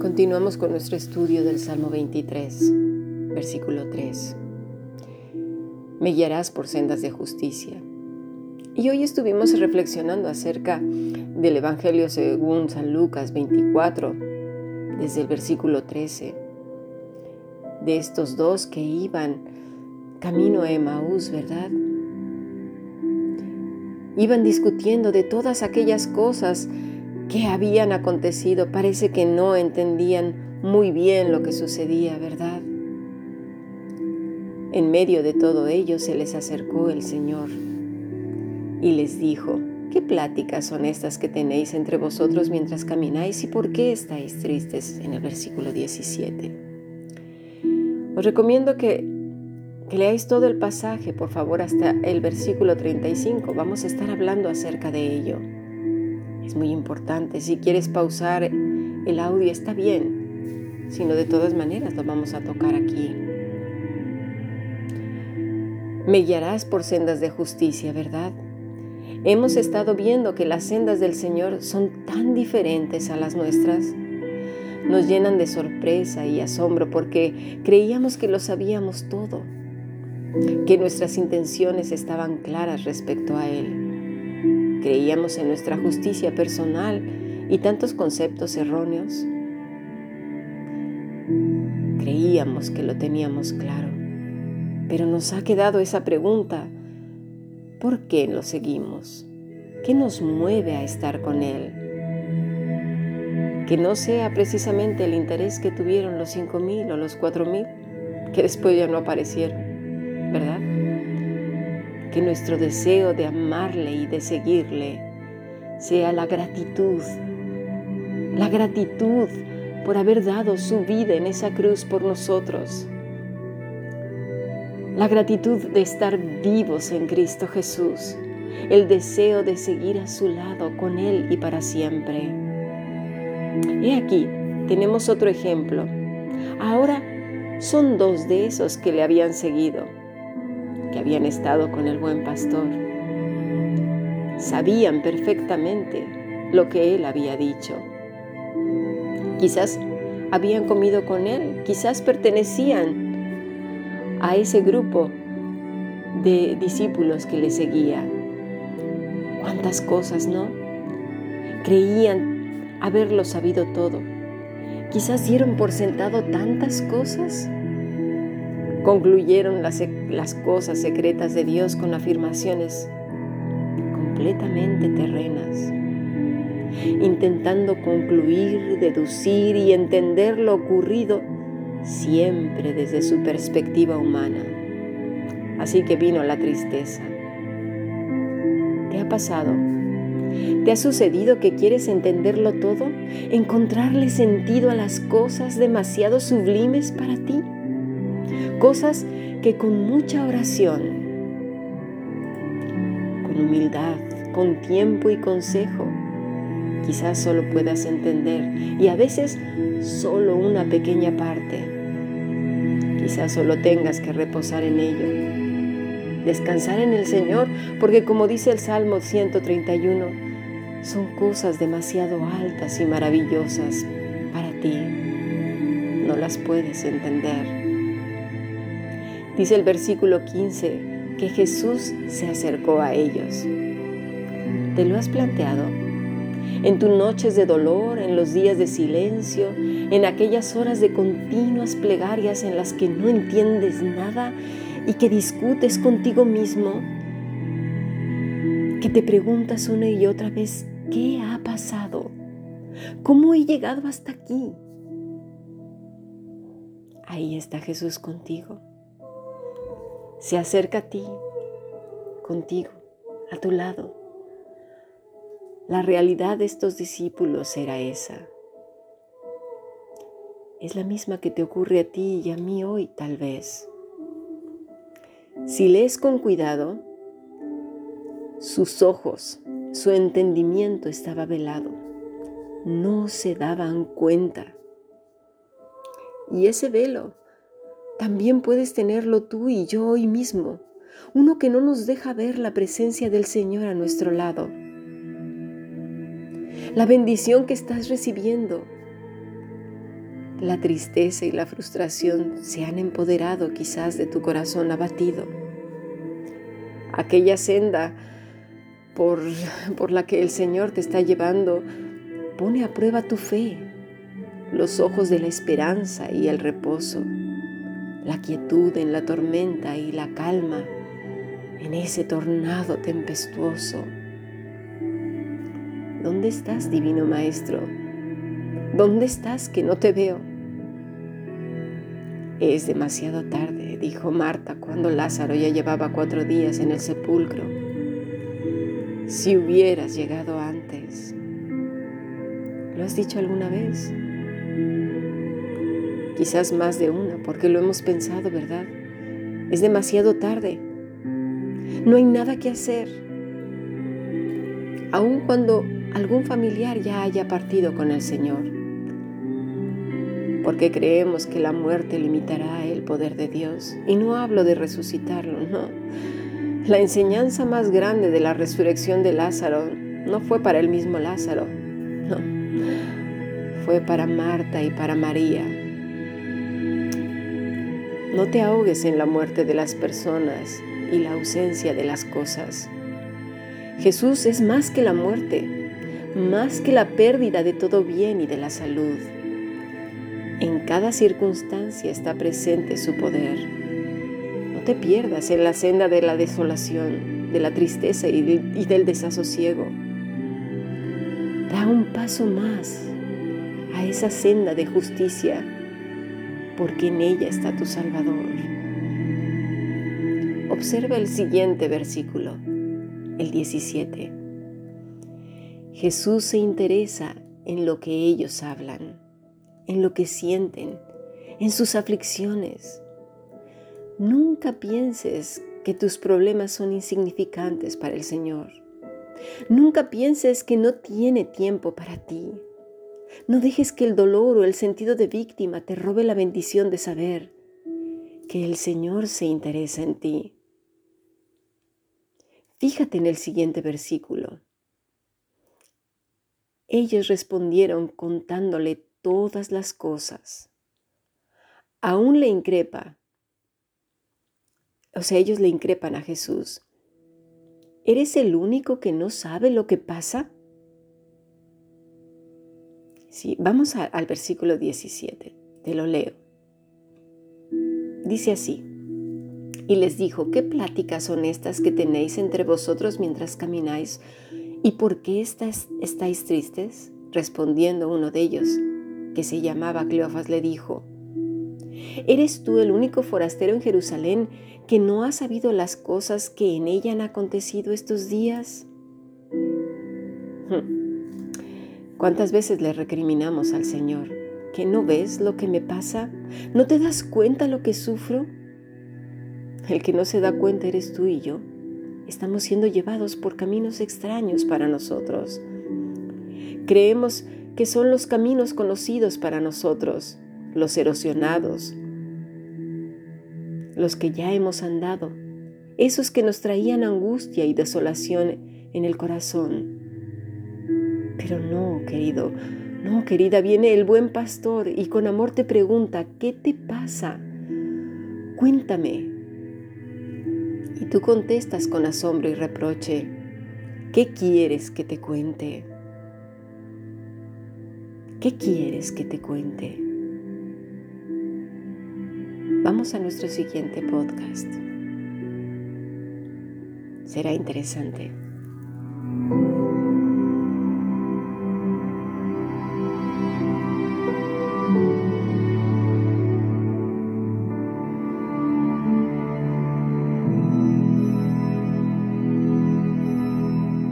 Continuamos con nuestro estudio del Salmo 23, versículo 3. Me guiarás por sendas de justicia. Y hoy estuvimos reflexionando acerca del Evangelio según San Lucas 24, desde el versículo 13, de estos dos que iban camino a Emaús, ¿verdad? Iban discutiendo de todas aquellas cosas que habían acontecido. Parece que no entendían muy bien lo que sucedía, ¿verdad? En medio de todo ello se les acercó el Señor y les dijo, ¿qué pláticas son estas que tenéis entre vosotros mientras camináis y por qué estáis tristes? En el versículo 17. Os recomiendo que, que leáis todo el pasaje, por favor, hasta el versículo 35. Vamos a estar hablando acerca de ello. Es muy importante. Si quieres pausar el audio está bien, sino de todas maneras lo vamos a tocar aquí. Me guiarás por sendas de justicia, ¿verdad? Hemos estado viendo que las sendas del Señor son tan diferentes a las nuestras. Nos llenan de sorpresa y asombro porque creíamos que lo sabíamos todo, que nuestras intenciones estaban claras respecto a Él. Creíamos en nuestra justicia personal y tantos conceptos erróneos. Creíamos que lo teníamos claro, pero nos ha quedado esa pregunta, ¿por qué lo seguimos? ¿Qué nos mueve a estar con Él? Que no sea precisamente el interés que tuvieron los cinco mil o los cuatro mil, que después ya no aparecieron. Que nuestro deseo de amarle y de seguirle sea la gratitud, la gratitud por haber dado su vida en esa cruz por nosotros, la gratitud de estar vivos en Cristo Jesús, el deseo de seguir a su lado con Él y para siempre. He aquí, tenemos otro ejemplo. Ahora son dos de esos que le habían seguido que habían estado con el buen pastor. Sabían perfectamente lo que él había dicho. Quizás habían comido con él, quizás pertenecían a ese grupo de discípulos que le seguía. ¿Cuántas cosas, no? Creían haberlo sabido todo. Quizás dieron por sentado tantas cosas Concluyeron las, cosas secretas de Dios con afirmaciones completamente terrenas, intentando concluir, deducir y entender lo ocurrido siempre desde su perspectiva humana. Así que vino la tristeza. ¿Te ha pasado? ¿Te ha sucedido que quieres entenderlo todo? ¿Encontrarle sentido a las cosas demasiado sublimes para ti? Cosas que con mucha oración, con humildad, con tiempo y consejo, quizás solo puedas entender y a veces solo una pequeña parte. Quizás solo tengas que reposar en ello, descansar en el Señor, porque como dice el Salmo 131, son cosas demasiado altas y maravillosas para ti. No las puedes entender. Dice el versículo 15 que Jesús se acercó a ellos. ¿Te lo has planteado? En tus noches de dolor, en los días de silencio, en aquellas horas de continuas plegarias en las que no entiendes nada y que discutes contigo mismo, que te preguntas una y otra vez, ¿qué ha pasado? ¿Cómo he llegado hasta aquí? Ahí está Jesús contigo se acerca a ti, contigo, a tu lado. La realidad de estos discípulos era esa. Es la misma que te ocurre a ti y a mí hoy tal vez. Si lees con cuidado, sus ojos, su entendimiento estaba velado. No se daban cuenta. Y ese velo también puedes tenerlo tú y yo hoy mismo, uno que no nos deja ver la presencia del Señor a nuestro lado. La bendición que estás recibiendo, la tristeza y la frustración se han empoderado quizás de tu corazón abatido. Aquella senda por, por la que el Señor te está llevando pone a prueba tu fe, los ojos de la esperanza y el reposo, la quietud en la tormenta y la calma en ese tornado tempestuoso. ¿Dónde estás, Divino Maestro? ¿Dónde estás que no te veo? Es demasiado tarde, dijo Marta cuando Lázaro ya llevaba cuatro días en el sepulcro. Si hubieras llegado antes. ¿Lo has dicho alguna vez? Quizás más de una, porque lo hemos pensado, ¿verdad? Es demasiado tarde. No hay nada que hacer. Aun cuando algún familiar ya haya partido con el Señor. Porque creemos que la muerte limitará el poder de Dios. Y no hablo de resucitarlo, no. La enseñanza más grande de la resurrección de Lázaro no fue para el mismo Lázaro, no. Fue para Marta y para María. No te ahogues en la muerte de las personas y la ausencia de las cosas. Jesús es más que la muerte, más que la pérdida de todo bien y de la salud. En cada circunstancia está presente su poder. No te pierdas en la senda de la desolación, de la tristeza y del desasosiego. Da un paso más a esa senda de justicia, porque en ella está tu Salvador. Observa el siguiente versículo, el 17. Jesús se interesa en lo que ellos hablan, en lo que sienten, en sus aflicciones. Nunca pienses que tus problemas son insignificantes para el Señor. Nunca pienses que no tiene tiempo para ti. No dejes que el dolor o el sentido de víctima te robe la bendición de saber que el Señor se interesa en ti. Fíjate en el siguiente versículo. Ellos respondieron contándole todas las cosas. Aún le increpa. O sea, ellos le increpan a Jesús. ¿Eres el único que no sabe lo que pasa? Vamos al versículo 17. Te lo leo. Dice así y les dijo, ¿qué pláticas son estas que tenéis entre vosotros mientras camináis? ¿Y por qué estáis tristes? Respondiendo uno de ellos, que se llamaba Cleofas, le dijo, ¿Eres tú el único forastero en Jerusalén que no ha sabido las cosas que en ella han acontecido estos días? ¿Cuántas veces le recriminamos al Señor? ¿Que no ves lo que me pasa? ¿No te das cuenta lo que sufro? El que no se da cuenta eres tú y yo. Estamos siendo llevados por caminos extraños para nosotros. Creemos que son los caminos conocidos para nosotros, los erosionados, los que ya hemos andado, esos que nos traían angustia y desolación en el corazón. Pero no, querido, no, querida, viene el buen pastor y con amor te pregunta, ¿qué te pasa? Cuéntame, y tú contestas con asombro y reproche, ¿qué quieres que te cuente? ¿Qué quieres que te cuente? Vamos a nuestro siguiente podcast. Será interesante.